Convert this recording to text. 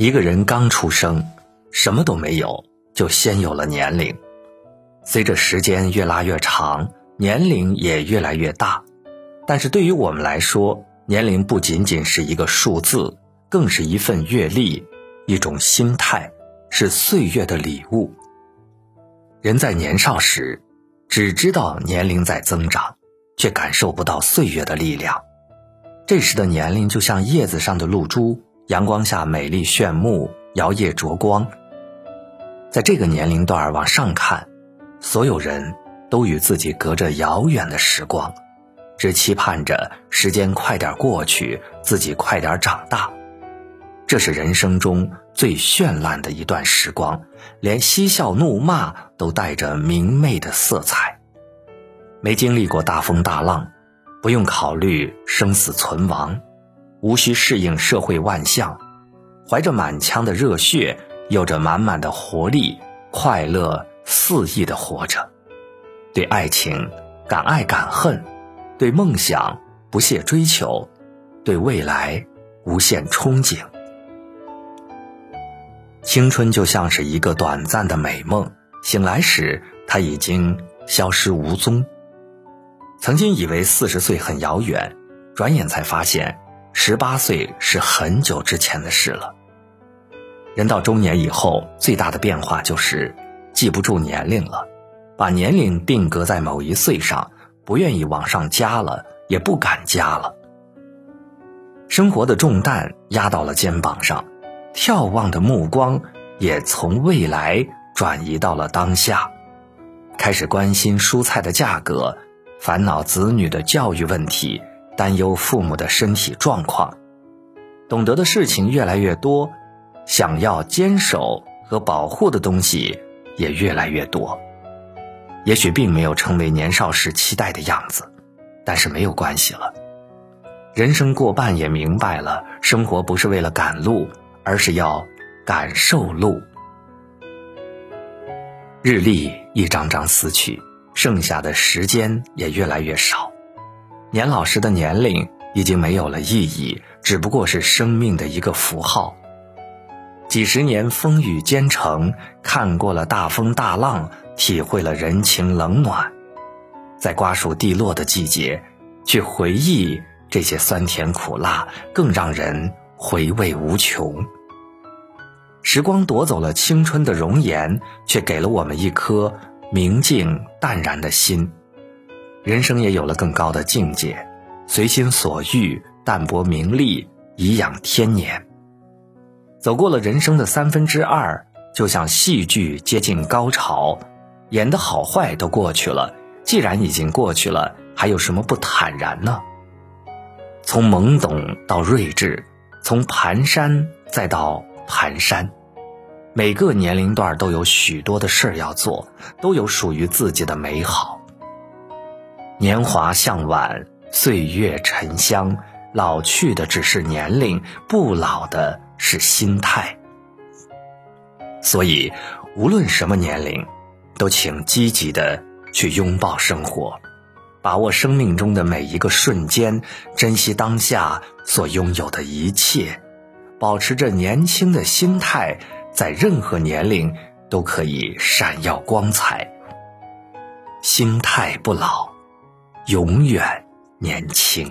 一个人刚出生，什么都没有，就先有了年龄。随着时间越拉越长，年龄也越来越大。但是对于我们来说，年龄不仅仅是一个数字，更是一份阅历，一种心态，是岁月的礼物。人在年少时，只知道年龄在增长，却感受不到岁月的力量。这时的年龄就像叶子上的露珠。阳光下美丽炫目，摇曳灼光。在这个年龄段往上看，所有人都与自己隔着遥远的时光，只期盼着时间快点过去，自己快点长大。这是人生中最绚烂的一段时光，连嬉笑怒骂都带着明媚的色彩。没经历过大风大浪，不用考虑生死存亡。无需适应社会万象，怀着满腔的热血，有着满满的活力，快乐肆意的活着。对爱情敢爱敢恨，对梦想不懈追求，对未来无限憧憬。青春就像是一个短暂的美梦，醒来时它已经消失无踪。曾经以为四十岁很遥远，转眼才发现。十八岁是很久之前的事了。人到中年以后，最大的变化就是记不住年龄了，把年龄定格在某一岁上，不愿意往上加了，也不敢加了。生活的重担压到了肩膀上，眺望的目光也从未来转移到了当下，开始关心蔬菜的价格，烦恼子女的教育问题。担忧父母的身体状况，懂得的事情越来越多，想要坚守和保护的东西也越来越多。也许并没有成为年少时期待的样子，但是没有关系了。人生过半也明白了，生活不是为了赶路，而是要感受路。日历一张张撕去，剩下的时间也越来越少。年老时的年龄已经没有了意义，只不过是生命的一个符号。几十年风雨兼程，看过了大风大浪，体会了人情冷暖，在瓜熟蒂落的季节，去回忆这些酸甜苦辣，更让人回味无穷。时光夺走了青春的容颜，却给了我们一颗明净淡然的心。人生也有了更高的境界，随心所欲，淡泊名利，颐养天年。走过了人生的三分之二，就像戏剧接近高潮，演的好坏都过去了。既然已经过去了，还有什么不坦然呢？从懵懂到睿智，从蹒跚再到蹒跚，每个年龄段都有许多的事儿要做，都有属于自己的美好。年华向晚，岁月沉香，老去的只是年龄，不老的是心态。所以，无论什么年龄，都请积极的去拥抱生活，把握生命中的每一个瞬间，珍惜当下所拥有的一切，保持着年轻的心态，在任何年龄都可以闪耀光彩。心态不老。永远年轻。